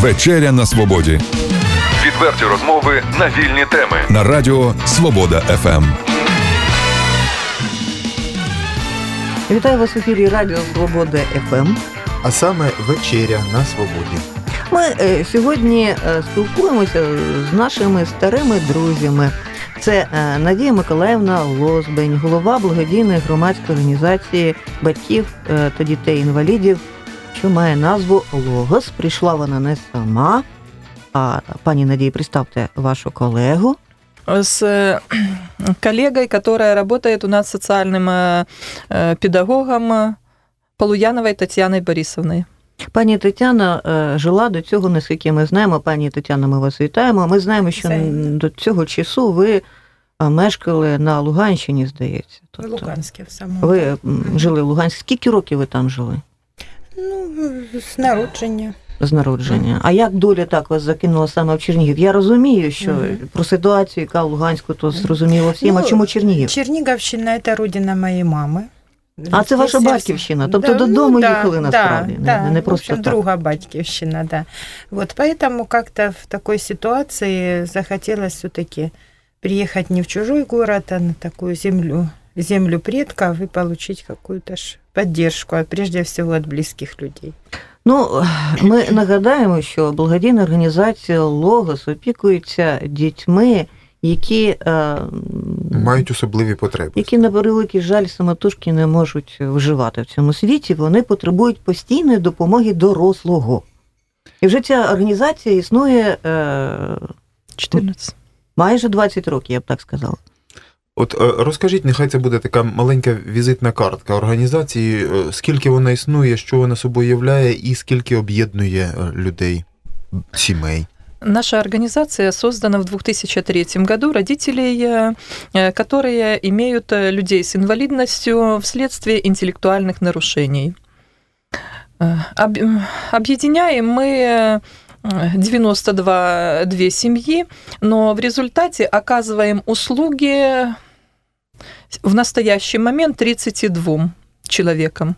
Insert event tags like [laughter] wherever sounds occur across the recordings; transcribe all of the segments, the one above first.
Вечеря на свободі Відверті розмови на вільні теми. на радіо Свобода. ФМ. Вітаю вас в ефірі Радіо Свобода ФМ. А саме вечеря на свободі. Ми е, сьогодні е, спілкуємося з нашими старими друзями. Це е, Надія Миколаївна Лозбень, голова благодійної громадської організації батьків е, та дітей-інвалідів, що має назву Логос. Прийшла вона не сама. А пані Надії, представте вашу колегу. с э, коллегой, которая работает у нас социальным э, э, педагогом э, Полуяновой Татьяной Борисовной. Пані Тетяна е, жила до цього, наскільки ми знаємо. Пані Тетяна, ми вас вітаємо. Ми знаємо, що Взаємно. до цього часу ви е, мешкали на Луганщині, здається. В Тобто Луганске в самому. ви м, жили в Луганську. Скільки років ви там жили Ну, з народження. з народження? А як доля так вас закинула саме в Чернігів? Я розумію, що Мгм. про ситуацію, яка в Луганську, то зрозуміло всім. а Ну, чому Чернігів? Чернігівщина – це родина моєї мами. А це ваша батьківщина? Тобто додому да, їхали насправді, не- Да, не в просто общем, так. друга батьківщина, да. Вот поэтому как-то в такой ситуации захотелось все-таки приехать не в чужой город, а на такую землю, землю предков и получить какую-то поддержку, а прежде всего от близких людей. Ну, ми нагадаємо, що благодійна організація Логос опікується дітьми, які, е, Мають особливі потреби. які на превеликий жаль самотужки не можуть вживати в цьому світі. Вони потребують постійної допомоги дорослого. І вже ця організація існує е, 14. майже 20 років, я б так сказала. От е, розкажіть, нехай це буде така маленька візитна картка організації, е, скільки вона існує, що вона собою являє, і скільки об'єднує е, людей, сімей. Наша организация создана в 2003 году родителей, э, э, которые имеют э, людей с инвалидностью вследствие интеллектуальных нарушений. Э, об- Объединяем мы э, 92 две семьи, но в результате оказываем услуги в настоящий момент 32 человекам.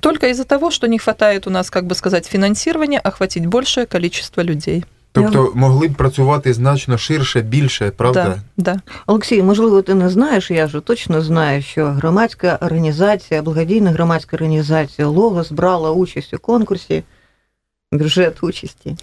Только из-за того, что не хватает у нас, как бы сказать, финансирования, охватить большее количество людей. Тобто могли б працювати значно ширше, більше, правда? Да, да. Олексій, можливо, ти не знаєш, я ж точно знаю, що громадська організація, благодійна громадська організація Логос брала участь у конкурсі, бюджет участі.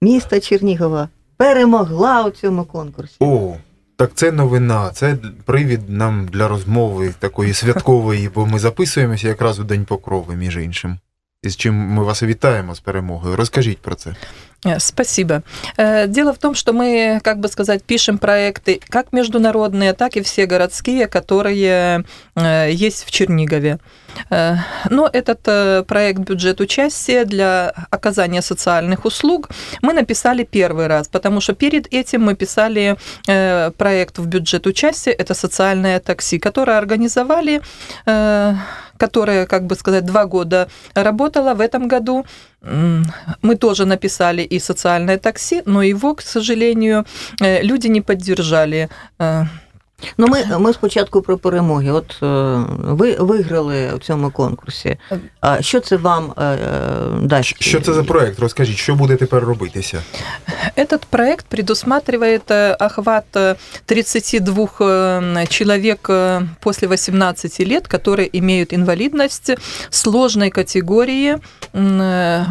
Міста Чернігова перемогла у цьому конкурсі. О, так це новина, це привід нам для розмови такої святкової, бо ми записуємося якраз у День Покрови, між іншим. І з чим ми вас вітаємо з перемогою. Розкажіть про це. Э, Спасибо. Э, Дело в том, что мы, как бы сказать, пишем проекты как международные, так и все городские, которые э, есть в Чернигове. Но этот проект бюджет участия для оказания социальных услуг мы написали первый раз, потому что перед этим мы писали проект в бюджет участия, это социальное такси, которое организовали, которое, как бы сказать, два года работало в этом году. Мы тоже написали и социальное такси, но его, к сожалению, э, люди не поддержали. Ну, ми, ми спочатку про перемоги. От ви виграли в цьому конкурсі. А що це вам дасть? Що це за проект? Розкажіть, що буде тепер робитися? Этот проект предусматривает э, охват э, 32 э, человек э, после 18 лет, которые имеют инвалидность сложной категории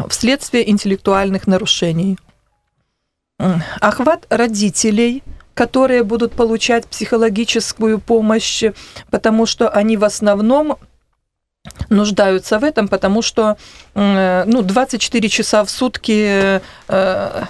вследствие интеллектуальных нарушений. Охват родителей, которые будут получать психологическую помощь, потому что они в основном нуждаются в этом, потому что ну, 24 часа в сутки э,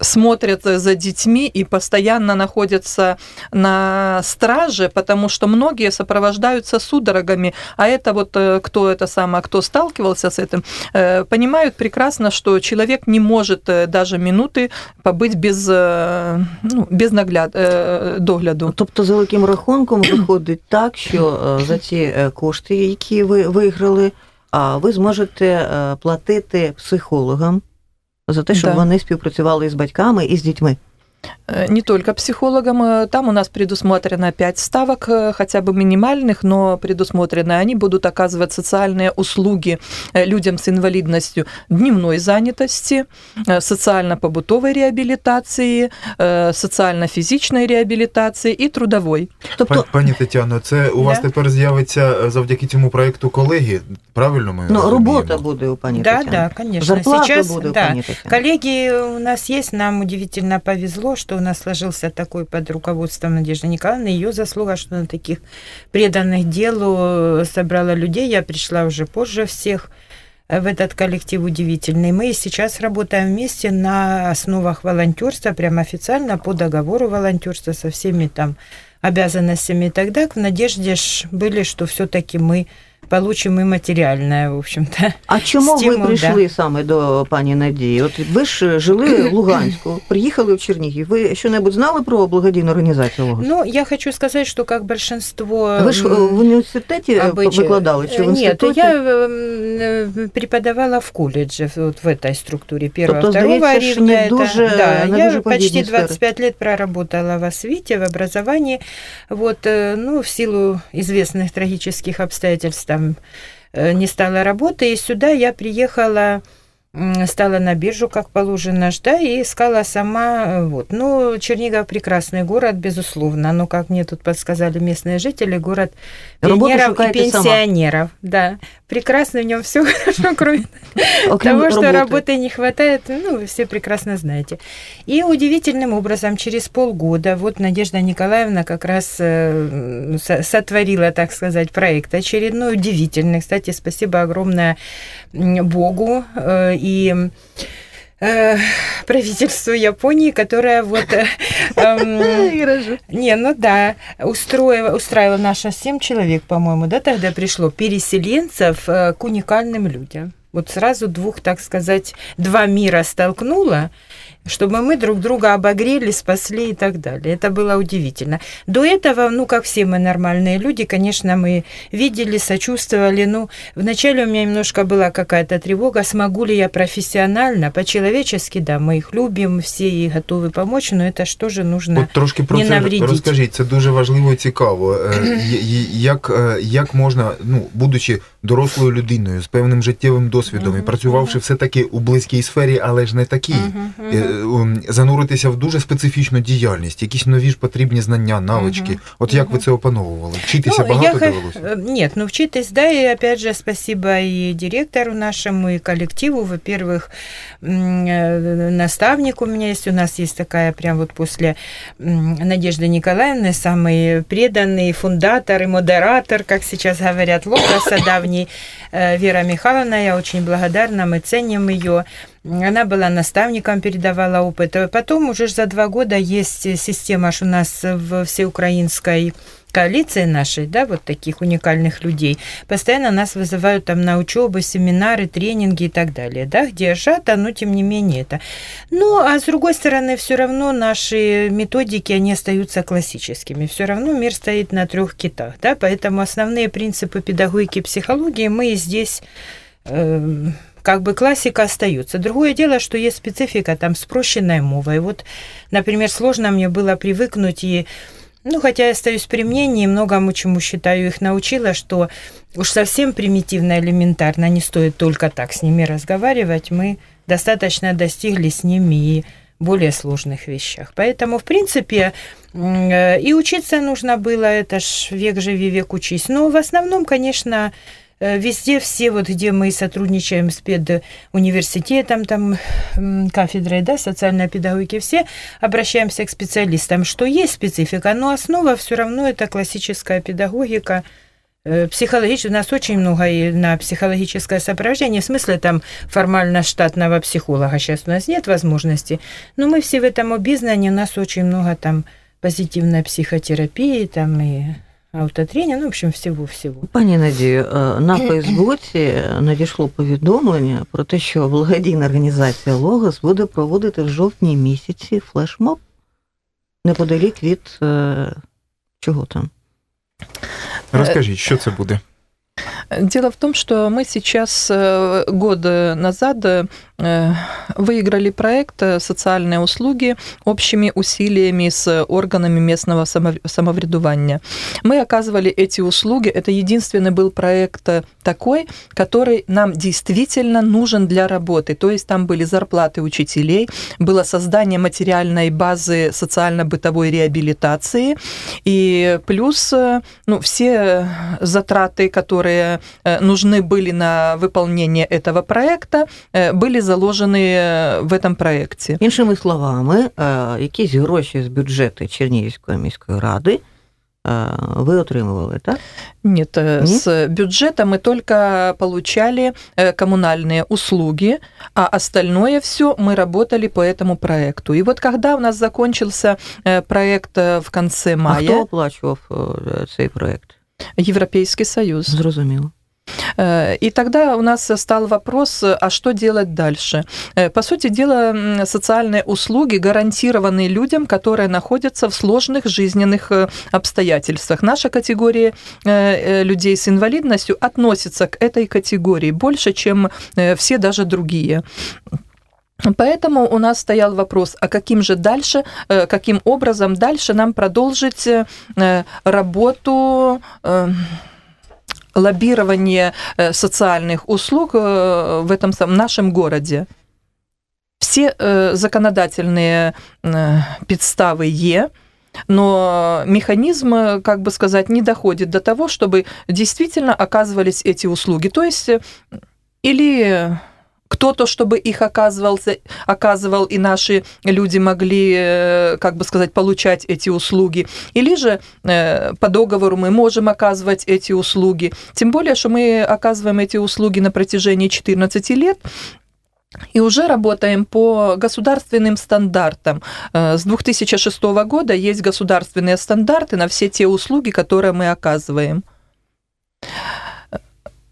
смотрят за детьми и постоянно находятся на страже, потому что многие сопровождаются судорогами, а это вот э, кто это самое, кто сталкивался с этим, э, понимают прекрасно, что человек не может э, даже минуты побыть без, э, ну, без нагляд, э, догляду. Тобто, за великим рахунком виходить так, е, за ці е, кошти, які ви виграли, а ви зможете е, платити психологам за те, щоб Да. вони співпрацювали із батьками і з дітьми. Э, Не только психологам. Э, Там у нас предусмотрено 5 ставок, э, хотя бы минимальных, но предусмотрены. Они будут оказывать социальные услуги э, людям с инвалидностью дневной занятости, э, социально-побытовой реабилитации, э, социально-физичной реабилитации и трудовой. Тобто, Пані, пані Тетяно, це у вас Да. тепер з'явиться е, завдяки цьому проєкту колеги. Правильно ми ну, розуміємо? робота буде у пані Да, Тетяни. да, конечно. Зарплата Сейчас, буде у да, пані Тетяни. Коллеги у нас есть, нам удивительно повезло, что у нас сложился такой под руководством Надежды Николаевны. Ее заслуга, что она таких преданных делу э, собрала людей. Я пришла уже позже всех э, в этот коллектив удивительный. Мы сейчас работаем вместе на основах волонтерства, прямо официально по договору волонтерства со всеми там обязанностями и далее. В надежде были, что все-таки мы получим и материальное, в общем-то. А чому ви Стимул, прийшли саме до пані Надії? От ви ж жили в [coughs] Луганську, приїхали в Чернігів. Ви що-небудь знали про благодійну організацію Логос? Ну, я хочу сказать, что как большинство... Ви ж е, м, в університеті е, обычай- викладали чи в Нет, інституті? я м, э, преподавала в колледже, вот в этой структуре первого, Тобто, второго здається, ж рівня. не это- дуже- да, не я дуже почти подібні сфери. 25 лет проработала в освите, в образовании. Вот, э, ну, в силу известных трагических обстоятельств там э, не стало работы, и сюда я приехала стала на биржу, как положено, да, и искала сама, э, вот. Ну, Чернигов прекрасный город, безусловно, но, как мне тут подсказали местные жители, город пионеров и шукаете сама. пенсионеров, да. Прекрасно в нем все хорошо, [laughs] кроме того, что работы не хватает, ну, вы все прекрасно знаете. И удивительным образом через полгода вот Надежда Николаевна как раз э, со- сотворила, так сказать, проект очередной, удивительный. Кстати, спасибо огромное Богу э, и э, правительству Японии, которое вот... э, эм, [laughs] не, ну да, устроила, устраивала наша семь человек, по-моему, да, тогда пришло переселенцев э, к уникальным людям. Вот сразу двух, так сказать, два мира столкнула, чтобы мы друг друга обогрели, спасли и так далее. Это было удивительно. До этого, ну, как все мы нормальные люди, конечно, мы видели, сочувствовали. Ну, вначале у меня немножко была какая-то тревога, смогу ли я профессионально, по-человечески, да, мы их любим, все и готовы помочь, но это что же нужно... От трошки про не це навредіть. розкажіть, це дуже важливо і цікаво. Е, є- є- Як, е, як можна, ну, будучи дорослою людиною з певним життєвим досвідом і Мгм, працювавши все-таки у близькій сфері, але ж не такій, Мгм, е, мгм. ум, зануритися в дуже специфічну діяльність, якісь нові ж потрібні знання, навички. Мгм, От як ви мгм. це опановували? Вчитися Ну, багато я х- довелося? э, Нет, ну вчитесь, да, и опять же спасибо и директору нашему, и коллективу. Во-первых, м, э, наставник у меня есть, у нас есть такая прям вот после м, Надежды Николаевны самый преданный фундатор и модератор, как сейчас говорят, Логоса [coughs] давний, э, Вера Михайловна, я очень благодарна, мы ценим ее. Она была наставником, передавала опыт. Потом уже за два года есть система ж у нас в всеукраинской коалиции нашей, да, вот таких уникальных людей, постоянно нас вызывают там на учебы, семинары, тренинги и так далее, да, где сжато, но тем не менее это. Ну, а с другой стороны, все равно наши методики, они остаются классическими. Все равно мир стоит на трех китах, да, поэтому основные принципы педагогики и психологии мы здесь э, как бы классика остается. Другое дело, что есть специфика там спрощенная мова. И вот, например, сложно мне было привыкнуть и ну, хотя я остаюсь при мнении, многому чему считаю их научила, что уж совсем примитивно, элементарно, не стоит только так с ними разговаривать. Мы достаточно достигли с ними и более сложных вещах. Поэтому, в принципе, э, и учиться нужно было, это ж век живи, век учись. Но в основном, конечно, везде все, вот где мы сотрудничаем с педуниверситетом, там, кафедрой, да, социальной педагогики, все обращаемся к специалистам, что есть специфика, но основа все равно это классическая педагогика, э, психологически, у нас очень много и на психологическое сопровождение, в смысле там формально штатного психолога сейчас у нас нет возможности, но мы все в этом обизнаны, у нас очень много там позитивной психотерапии, там и аутотренинг, ну, в общем, всего-всего. Пані Надію, е, на Фейсбуці надійшло повідомлення про те, що благодійна організація Логос буде проводити в жовтні місяці флешмоб неподалік від е, чого там? Розкажіть, що це буде? Дело в том, что мы сейчас э, год назад э, выиграли проект э, «Социальные услуги» общими усилиями с органами местного само- самовредування. Мы оказывали эти услуги. Это единственный был проект э, такой, который нам действительно нужен для работы. То есть там были зарплаты учителей, было создание материальной базы социально-бытовой реабилитации, и плюс э, ну, все затраты, которые э, нужны были на выполнение этого проекта, э, были заложены э, в этом проекте. Іншими словами, е, якісь гроші з бюджету Чернігівської міської ради е, ви отримували, так? Нет, э, Нет? с бюджета мы только получали э, коммунальные услуги, а остальное все мы работали по этому проекту. И вот когда у нас закончился э, проект э, в конце А хто мая, оплачував е, цей проект? Европейский Союз, Зрозуміло. Э, И тогда у нас стал вопрос, а что делать дальше? Э, По сути дела, социальные услуги гарантированы людям, которые находятся в сложных жизненных э, обстоятельствах. Наша категория людей с инвалидностью относится к этой категории больше, чем все даже другие. Поэтому у нас стоял вопрос, а каким же дальше, каким образом дальше нам продолжить работу э, лоббирование э, социальных услуг э, в этом самом нашем городе. Все э, законодательные підстави є, но механизм, как бы сказать, не доходит до того, чтобы действительно оказывались эти услуги. То есть или кто-то, чтобы их оказывался, оказывал, и наши люди могли, э, как бы сказать, получать эти услуги. Или же э, по договору мы можем оказывать эти услуги. Тем более, что мы оказываем эти услуги на протяжении 14 лет, и уже работаем по государственным стандартам. Э, С 2006 года есть государственные стандарты на все те услуги, которые мы оказываем.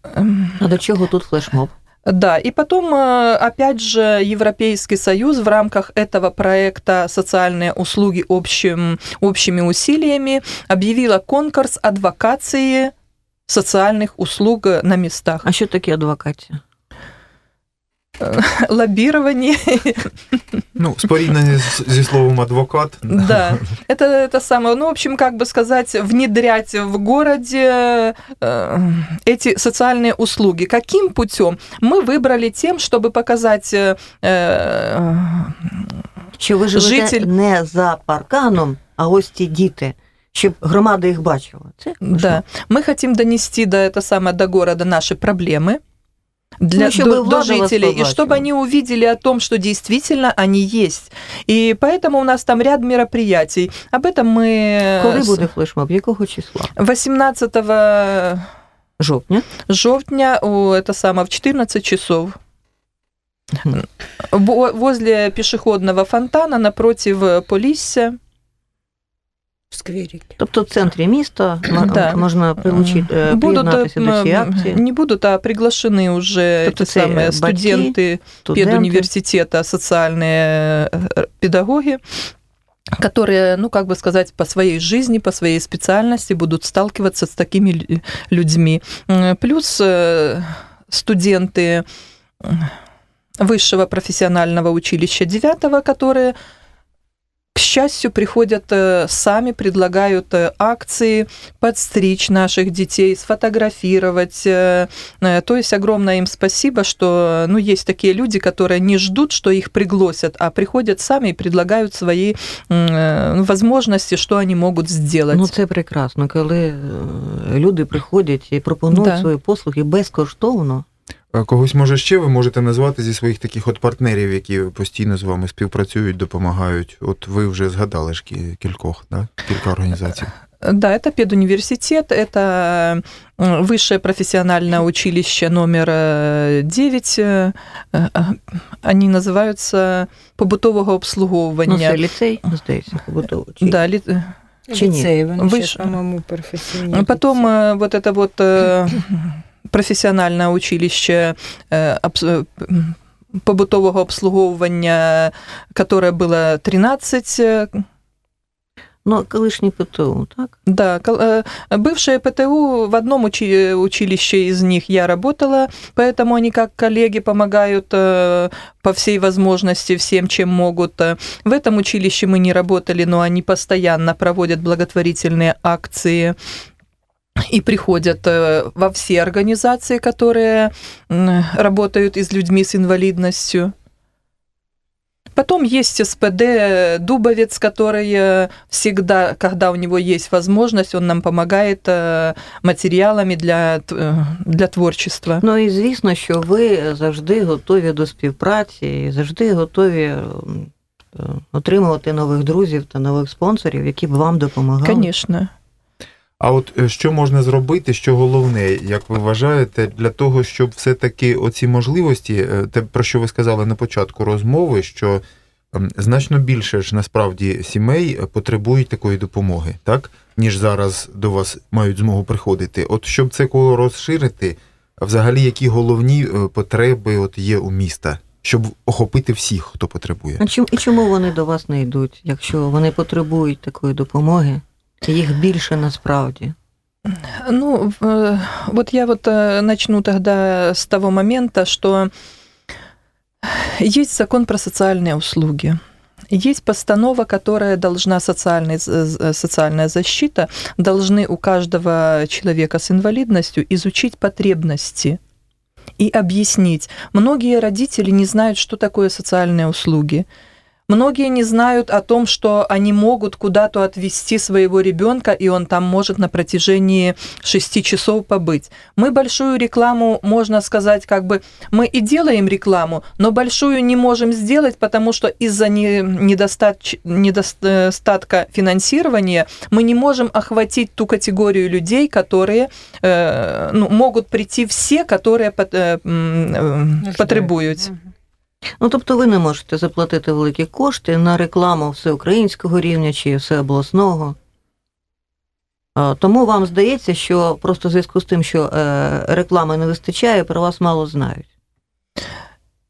А до чого тут флешмоб? Да, и потом, э, опять же, Европейский Союз в рамках этого проекта «Социальные услуги общим, общими усилиями» объявила конкурс адвокации социальных услуг на местах. А що таке адвокація? [laughs] Лоббирование, Ну, споріднені з- зі словом адвокат. да, это, это самое, ну, в общем, как бы сказать, внедрять в городе э, эти социальные услуги. Каким путем? Мы выбрали тем, чтобы показать э, э, Що ви живете Житель- не за парканом, а ось ті діти, щоб громада їх бачила. Це Да, мы хотим донести до это самое до города наши проблемы для Ну, до, до жителей, и чтобы они увидели о том, что действительно они есть. И поэтому у нас там ряд мероприятий. Об этом мы Коли с буде флешмоб? Якого числа? 18 Жовтня. жовтня у это самое в 14 часов. Возле пешеходного фонтана напротив Полісся В скверике. Тобто в центрі міста м- Да. можна прилучити, е, Будут, приєднатися до цієї м, акції. не будут, а приглашены уже Тобто те це самые батьки, студенты Студенти. педуниверситета, социальные э, педагоги, которые, ну, как бы сказать, по своей жизни, по своей специальности будут сталкиваться с такими лю- людьми. М, Плюс э, студенты м, высшего профессионального училища 9 которые к счастью, приходят э, сами, предлагают э, акции, подстричь наших детей, сфотографировать. э, То есть огромное им спасибо, что ну, есть такие люди, которые не ждут, что их пригласят, а приходят сами и предлагают свои э, возможности, что они могут сделать. Ну, це прекрасно, коли е, люди приходять і пропонують Да. свої послуги безкоштовно. А Когось, може, ще ви можете назвати зі своїх таких от партнерів, які постійно з вами співпрацюють, допомагають. От ви вже згадали ж кі- кількох, да? кілька організацій. Да, это педуниверситет, это м, высшее профессиональное училище номер 9. Они называются побутового Ну, обслуговування. це ліцей, здається, побутовий. Чи- да, ли- Чи ні? Лицей, он Выше. сейчас, по-моему, профессиональный. Потом э, вот это вот профессиональное училище э, э, побутового обслуговування, которое было 13 э, Ну, колишній ПТУ, так? Да, э, бывшее ПТУ, в одном учи- училище из них я работала, поэтому они как коллеги помогают по всей возможности всем, чем могут. В этом училище мы не работали, но они постоянно проводят благотворительные акции и приходят э, во все организации, которые м, работают и с людьми с инвалидностью. Потом есть СПД Дубовец, который э, всегда, когда у него есть возможность, он нам помогает э, материалами для, т- э, для творчества. Ну і звісно, що ви завжди готові до співпраці, і завжди готові м, е, отримувати нових друзів та нових спонсорів, які б вам допомагали. Конечно. А от е, що можна зробити, що головне, як ви вважаєте, для того, щоб все-таки оці можливості, е, те, про що ви сказали на початку розмови, що ем, значно більше ж насправді сімей потребують такої допомоги, так? Ніж зараз до вас мають змогу приходити. От щоб це коло розширити, взагалі які головні е, потреби от є у міста, щоб охопити всіх, хто потребує? А чим, і чому вони до вас не йдуть, якщо вони потребують такої допомоги? і Їх більше насправді. Ну, в- э, вот я вот э, начну тогда с того момента, что есть закон про социальные услуги. Есть постанова, которая должна, социальный, з- з- социальная защита, должны у каждого человека с инвалидностью изучить потребности и объяснить. Многие родители не знают, что такое социальные услуги. Многие не знают о том, что они могут куда-то отвезти своего ребенка, и он там может на протяжении шести часов побыть. Мы большую рекламу, можно сказать, как бы мы и делаем рекламу, но большую не можем сделать, потому что из-за недостач- недостатка финансирования мы не можем охватить ту категорию людей, которые э, ну, могут прийти все, которые э, э, потребуют. Мгм. Ну, тобто ви не можете заплатити великі кошти на рекламу всеукраїнського рівня чи всеобласного. А, Тому вам здається, що просто в зв'язку з тим, що е, реклами не вистачає, про вас мало знають.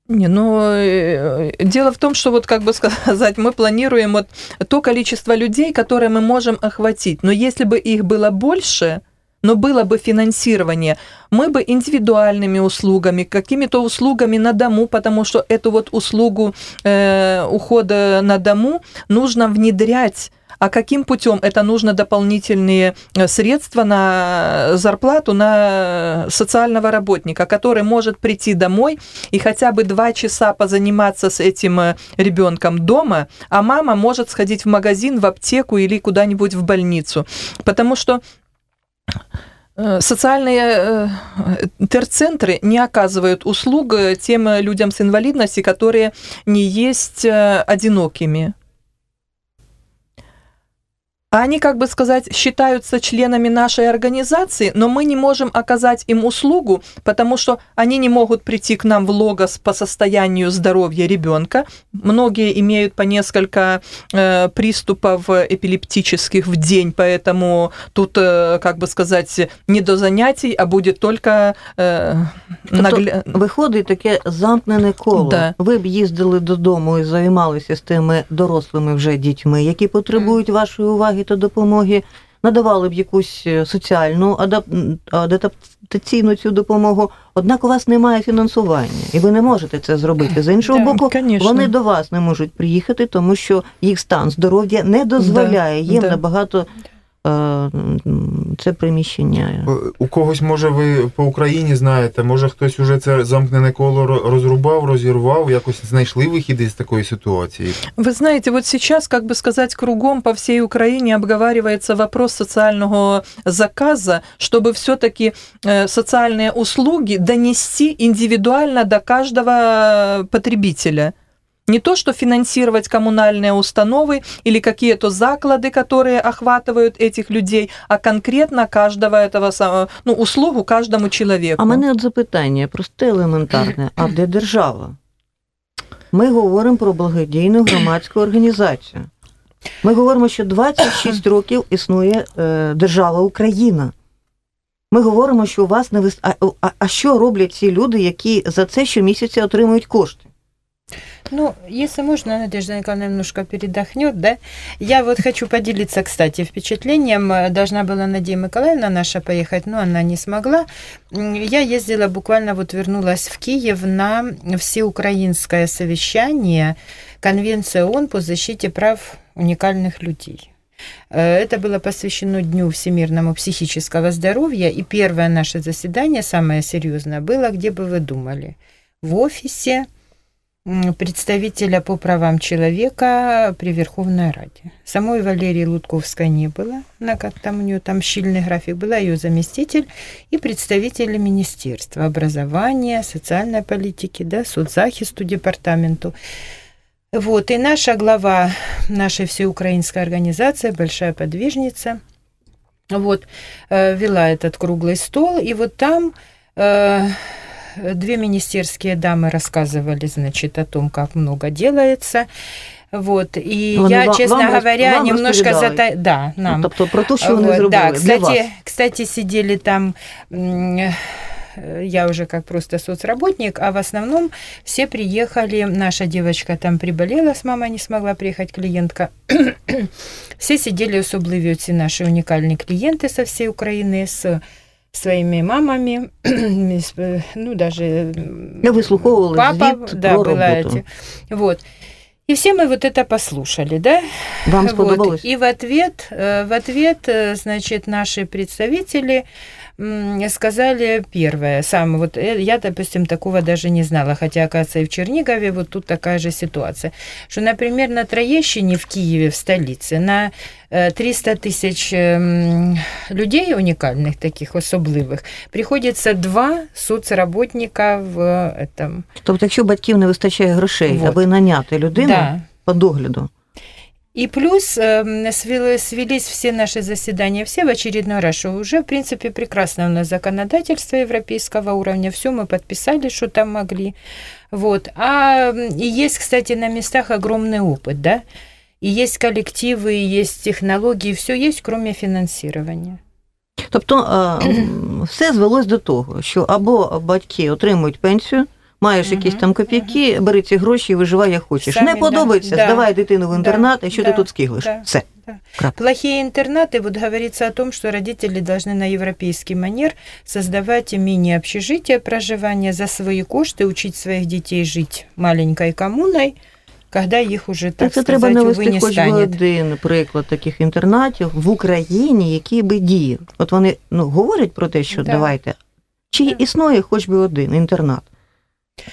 Не, ну, э, дело в том, что вот, как бы сказать, мы планируем вот то количество людей, которые мы можем охватить. Но если бы их было больше, но было бы финансирование, мы бы индивидуальными услугами, какими-то услугами на дому, потому что эту вот услугу э, ухода на дому нужно внедрять а каким путем? Это нужно дополнительные э, средства на зарплату на социального работника, который может прийти домой и хотя бы два часа позаниматься с этим э, ребенком дома, а мама может сходить в магазин, в аптеку или куда-нибудь в больницу. Потому что Социальные э, терцентры не оказывают услуг э, тем э, людям с инвалидностью, которые не есть э, одинокими. Они, как бы сказать, считаются членами нашей организации, но мы не можем оказать им услугу, потому что они не могут прийти к нам в логос по состоянию здоровья ребенка. Многие имеют по несколько э, приступов эпилептических в день, поэтому тут, э, как бы сказать, не до занятий, а будет только э, нагля- Виходить таке замкнене коло. Да. Ви б їздили додому і займалися з тими дорослими вже дітьми, які потребують вашої уваги Та допомоги, надавали б якусь е, соціальну адап- адаптаційну цю допомогу. Однак у вас немає фінансування, і ви не можете це зробити. З іншого Да, боку, конечно. вони до вас не можуть приїхати, тому що їх стан здоров'я не дозволяє їм да. набагато це приміщення. Е, У когось, може, ви по Україні знаєте, може хтось уже це замкнене коло ро- розрубав, розірвав, якось знайшли вихід із такої ситуації. Вы знаете, вот сейчас, как бы сказать, кругом по всей Украине обговаривается вопрос социального заказа, чтобы все-таки социальные услуги донести индивидуально до каждого потребителя. Не то, что финансировать коммунальные установы или какие-то заклады, которые охватывают этих людей, а конкретно каждого этого самого, ну, услугу каждому человеку. А мене от запитання просте елементарне: а де держава? Ми говоримо про благодійну громадську організацію. Ми говоримо, що 26 років існує е, держава Україна. Ми говоримо, що у вас не вис... а, а, а що роблять ці люди, які за це щомісяця отримують кошти? Ну, если можно, Надежда Николаевна немножко передохнет, да? Я вот хочу поделиться, кстати, впечатлением. Должна была Надия Николаевна наша поехать, но она не смогла. Я ездила, буквально вот вернулась в Киев на всеукраинское совещание Конвенции ООН по защите прав уникальных людей. Э, Это было посвящено Дню всемирному психического здоровья, и первое наше заседание, самое серьезное, было, где бы вы думали, в офисе представителя по правам человека при Верховной Раде. Самой Валерии Лутковской не было, она как там у нее там щільный график, была ее заместитель и представители Министерства образования, социальной политики, да, соцзахисту департаменту. Вот, и наша глава нашей всеукраинской организации, большая подвижница, вот, э, вела этот круглый стол, и вот там э, две министерские дамы рассказывали, значит, о том, как много делается. Вот, и Вони я, ва- честно вам говоря, роз- вам немножко розповідали? зата... Да, нам. Ну, тобто про те, що вони Вот, зробили да, для кстати, вас. кстати, сидели там, м, э, я уже как просто соцработник, а в основном все приехали, наша девочка там приболела, с мамой не смогла приехать, клиентка. [coughs] все сидели особливі ці наші унікальні клієнти со всей Украины, с своими мамами, [clears throat] э, ну, даже м, Ви вислуховували папа, да, была эти. Вот. И все мы вот это послушали, да? Вам [laughs] Вот. сподобалось? И в ответ, э, в ответ, э, значит, наши представители сказали первое, сам вот э, я, допустим, такого даже не знала, хотя, оказывается, и в Чернигове вот тут такая же ситуация, что, например, на Троещине в Киеве, в столице, на э, 300 тысяч м, людей уникальных, таких особливых, приходится два соцработника в этом. Тобто, якщо батьків не вистачає грошей, Вот. аби наняти людину Да. по догляду, И плюс э, свели- свелись все наши заседания, все в очередной раз, что уже, в принципе, прекрасно у нас законодательство европейского уровня, все мы подписали, что там могли. Вот. А и есть, кстати, на местах огромный опыт, да? И есть коллективы, и есть технологии, все есть, кроме финансирования. Тобто м, [clears throat] все звелось до того, що або батьки отримують пенсію, маєш Мгм, якісь там копійки, бери ці гроші і виживай як хочеш. Самі, не да, подобається, да, здавай дитину в да, інтернат, і що ти да, тут скиглиш. да. Все. Плохие интернаты, вот говорится о том, что родители должны на европейский манер создавать мини-общежития проживания за свои кошты, учить своих детей жить маленькой коммуной, когда их уже, Так так це сказать, треба увы, навести не хоч би станет. один приклад таких інтернатів в Україні, який би діяв. От вони ну, говорять про те, що Да. давайте. Чи Да. існує хоч би один інтернат?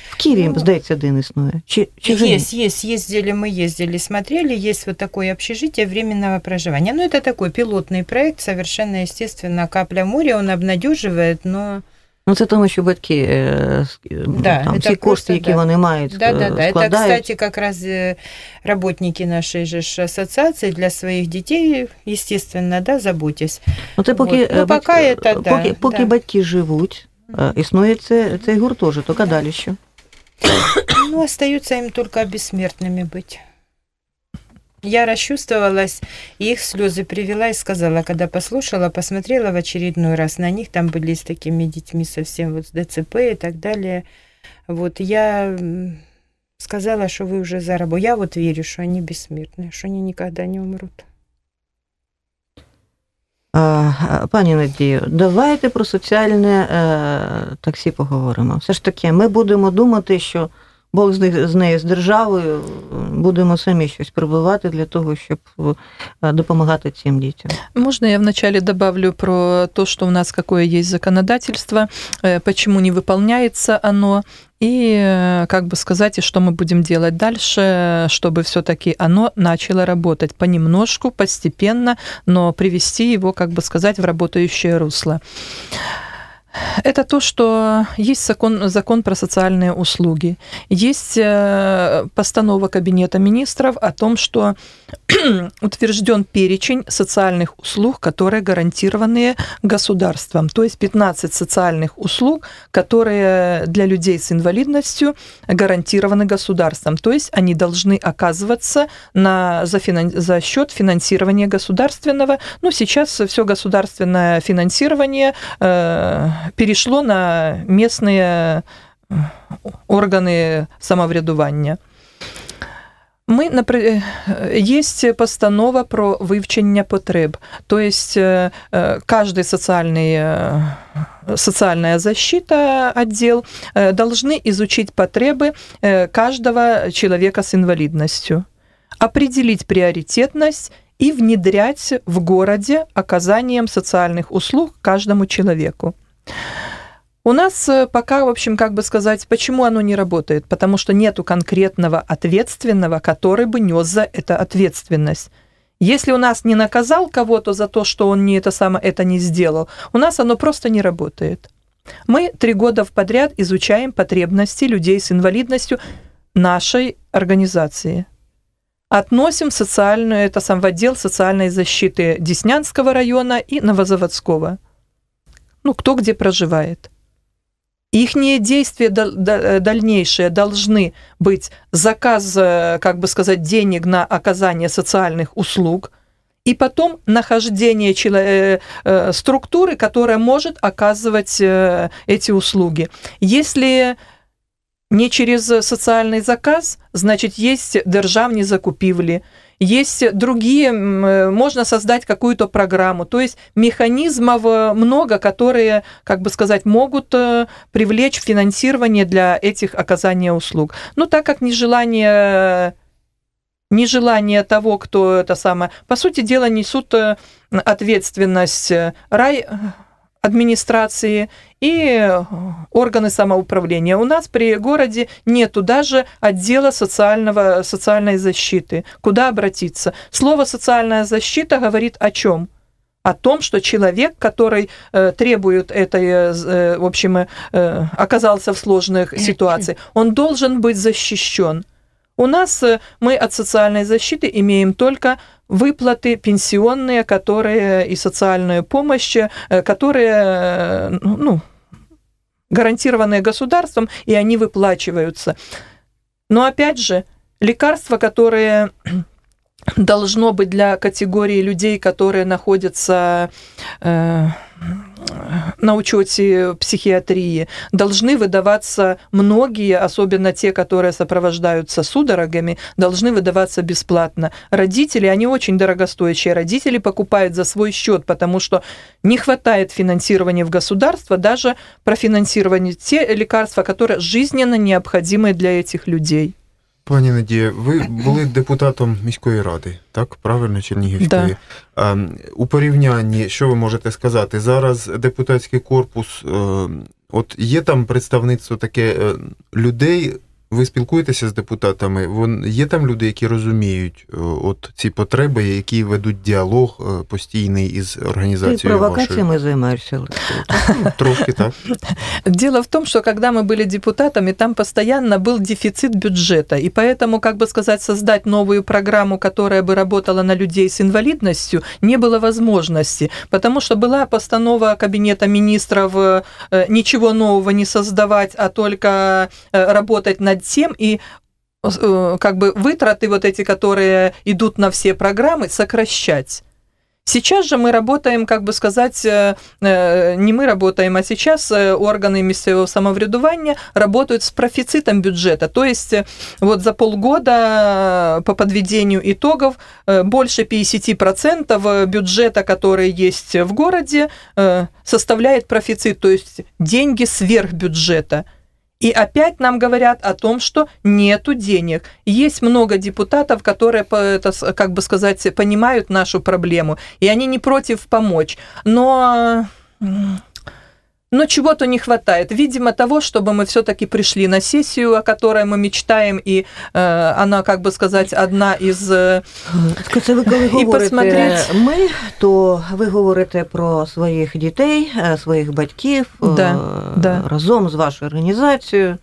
В Києві, Ну, здається, один існує. Чи, чи вже ні? Есть, есть, ездили, мы ездили, смотрели, есть вот такое общежитие временного проживания. Ну, это такой пилотный проект, совершенно естественно, капля моря, он обнадеживает, но Ну, це тому, що батьки е, с- Да, там, це всі просто, кошти, які да. вони мають, Да, да, е, да. Это, складають. кстати, как раз э, работники нашей же ж ассоциации для своих детей, естественно, да, заботясь. Ну, це поки, Вот. Ну, е, поки батьки- це, да, поки, поки да. батьки живуть, е, існує це, цей гуртожиток, а далі що? Ну, остаются им только бессмертными быть. Я расчувствовалась, и их слезы привела и сказала, когда послушала, посмотрела в очередной раз на них, там были с такими детьми совсем вот с ДЦП и так далее. Вот я м, сказала, что вы уже заработали. Я вот верю, что они бессмертные, что они никогда не умрут. А, Пані Надію, давайте про соціальне е, таксі поговоримо. Все ж таки, ми будемо думати, що Бог з, нею, з державою, будемо самі щось прибувати для того, щоб допомагати цим дітям. Можно я вначале добавлю про то, что у нас какое есть законодательство, почему не выполняется оно, и, как бы сказать, и что мы будем делать дальше, чтобы все-таки оно начало работать понемножку, постепенно, но привести его, как бы сказать, в работающее русло. Это то, что есть закон, закон про социальные услуги, есть э, постанова Кабинета министров о том, что [clears throat] утвержден перечень социальных услуг, которые гарантированы государством. То есть 15 социальных услуг, которые для людей с инвалидностью гарантированы государством. То есть они должны оказываться на, за, финан, за счет финансирования государственного. Ну, сейчас все государственное финансирование э, перешло на местные органи самоврядування. Ми напри- е, є постанова про вивчення потреб. Тобто е, е, каждый социальный, социальная защита отдел должны изучить потребы каждого человека с инвалидностью, определить приоритетность и внедрять в городе оказанием социальных услуг каждому человеку. У нас э, пока, в общем, как бы сказать, почему оно не работает? Потому что нету конкретного ответственного, который бы нес за это ответственность. Если у нас не наказал кого-то за то, что он не это самое это не сделал, у нас оно просто не работает. Мы три года в подряд изучаем потребности людей с инвалидностью нашей организации. Относим социальную, это сам в отдел социальной защиты Деснянского района и Новозаводского Ну, кто где проживает. Ихние действия дал- да- дальнейшие должны быть заказ, э, как бы сказать, денег на оказание социальных услуг, и потом нахождение чело- э, э, структуры, которая может оказывать э, эти услуги. Если не через социальный заказ, значит, есть державні закупівлі, есть другие, э, можно создать какую-то программу. То есть механизмов э, много, которые, как бы сказать, могут э, привлечь финансирование для этих оказания услуг. Но так как нежелание нежелание того, кто это самое, по сути дела, несут ответственность рай администрации и э, органы самоуправления. У нас при городе нету даже отдела социального, социальной защиты. Куда обратиться? Слово «социальная защита» говорит о чем? О том, что человек, который э, требует этой, э, э, в общем, э, э, оказался в сложных ситуациях, он должен быть защищен. У нас мы от социальной защиты имеем только выплаты пенсионные, которые и социальную помощь, э, которые э, ну, гарантированные государством, и они выплачиваются. Но опять же, лекарства, которые [clears throat] должно быть для категории людей, которые находятся э, на учете психиатрии, должны выдаваться многие, особенно те, которые сопровождаются судорогами, должны выдаваться бесплатно. Родители, они очень дорогостоящие. Родители покупают за свой счет, потому что не хватает финансирования в государство, даже профинансировать те лекарства, которые жизненно необходимы для этих людей. Пані Надія, ви були депутатом міської ради, так? Правильно, Чернігівської? Да. У порівнянні, що ви можете сказати? Зараз депутатський корпус, е, от є там представництво таке е, людей. Ви спілкуєтеся з депутатами? Вон є там люди, які розуміють е, от ці потреби, які ведуть діалог е, постійний із Ти організацією вашою? провокаціями займаєшся. Олексій. [laughs] Ну, Трошки так. Дело в том, что когда мы были депутатами, там постоянно был дефицит бюджета, и поэтому, как бы сказать, создать новую программу, которая бы работала на людей с инвалидностью, не было возможности, потому что была постанова Кабинета министров э, э, ничего нового не создавать, а только э, работать над тем и э, как бы вытраты вот эти, которые идут на все программы, сокращать. Сейчас же мы работаем, как бы сказать, э, э, не мы работаем, а сейчас органы місцевого самоврядування работают с профицитом бюджета. То есть вот за полгода по подведению итогов больше 50% бюджета, который есть в городе, составляет профицит, то есть деньги сверх бюджета. И опять нам говорят о том, что нету денег. Есть много депутатов, которые, это, как бы сказать, понимают нашу проблему, и они не против помочь. Но, но чего-то не хватает. Видимо, того, чтобы мы все-таки пришли на сессию, о которой мы мечтаем, и э, она, как бы сказать, одна из... э, Це ви коли говорите посмотреть. ми, то ви говорите про своїх дітей, е, своїх батьків Да, е, да. разом з вашою організацією.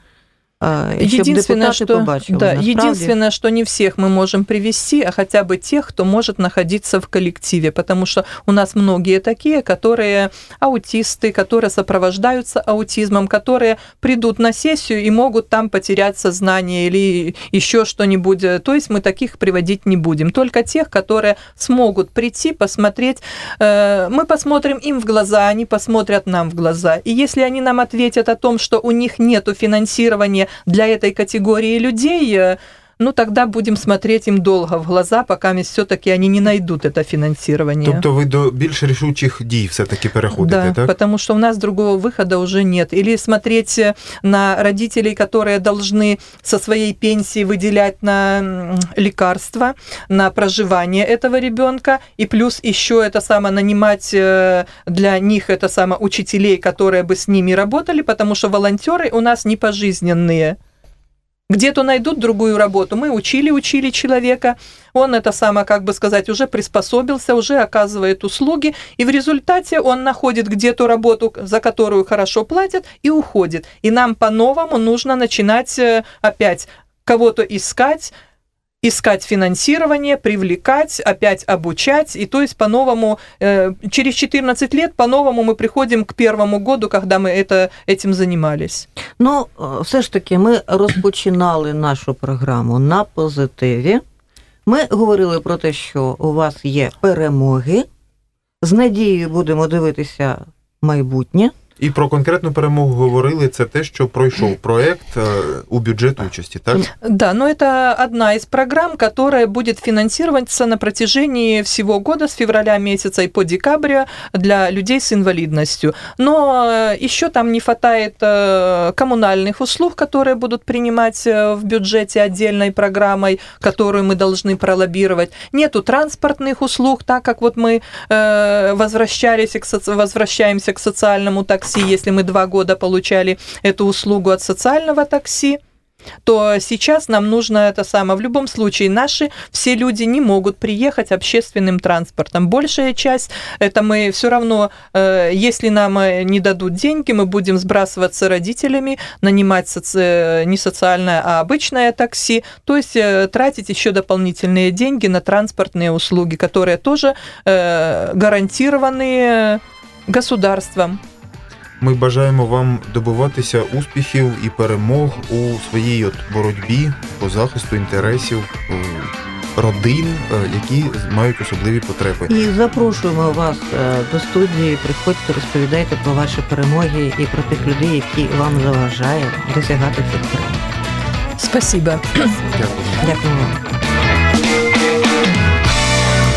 щоб Единственное, что, побачили. да, единственное, что не всех мы можем привести, а хотя бы тех, кто может находиться в коллективе, потому что у нас многие такие, которые аутисты, которые сопровождаются аутизмом, которые придут на сессию и могут там потерять сознание или еще что-нибудь. То есть мы таких приводить не будем. Только тех, которые смогут прийти, посмотреть. Э, Мы посмотрим им в глаза, они посмотрят нам в глаза. И если они нам ответят о том, что у них нет финансирования для этой категории людей, э, ну тогда будем смотреть им долго в глаза, пока все-таки они не найдут это финансирование. Тобто ви до більш рішучих дій все-таки переходите, Да, так? потому что у нас другого выхода уже нет. Или смотреть э, на родителей, которые должны со своей пенсии выделять на м, лекарства, на проживание этого ребенка, и плюс еще это самое нанимать э, для них это самое учителей, которые бы с ними работали, потому что волонтеры у нас не пожизненные. Где-то найдут другую работу. Мы учили, учили человека. Он это самое, как бы сказать, уже приспособился, уже оказывает услуги. И в результате он находит где-то работу, за которую хорошо платят, и уходит. И нам по-новому нужно начинать э, опять кого-то искать, искать финансирование, привлекать, опять обучать. И то есть по-новому, э, через 14 лет по-новому мы приходим к первому году, когда мы это, этим занимались. Ну, е, все ж таки, ми розпочинали нашу програму на позитиві. Ми говорили про те, що у вас є перемоги. З надією будемо дивитися майбутнє. І про конкретну перемогу говорили це те, що пройшов проект у бюджет участі, так? Да, но это одна из программ, которая будет финансироваться на протяжении всего года, с февраля месяца и по декабря для людей с инвалидностью. Но э, еще там не хватает э, коммунальных услуг, которые будут принимать э, в бюджете отдельной программой, которую мы должны пролоббировать. Нету транспортных услуг, так как вот мы возвращались к возвращаемся к социальному такси, если мы два года получали эту услугу от социального такси, то сейчас нам нужно это самое. В любом случае, наши все люди не могут приехать общественным транспортом. Большая часть, это мы все равно, э, если нам э, не дадут деньги, мы будем сбрасываться родителями, нанимать соци- э, не социальное, а обычное такси, то есть тратить еще дополнительные деньги на транспортные услуги, которые тоже гарантированы государством. Ми бажаємо вам добиватися успіхів і перемог у своїй от боротьбі по захисту інтересів родин, е, які мають особливі потреби. І запрошуємо вас е, до студії. Приходьте, розповідайте про ваші перемоги і про тих людей, які вам заважають досягати цих перемог. Спасибо. Дякую. Дякую вам.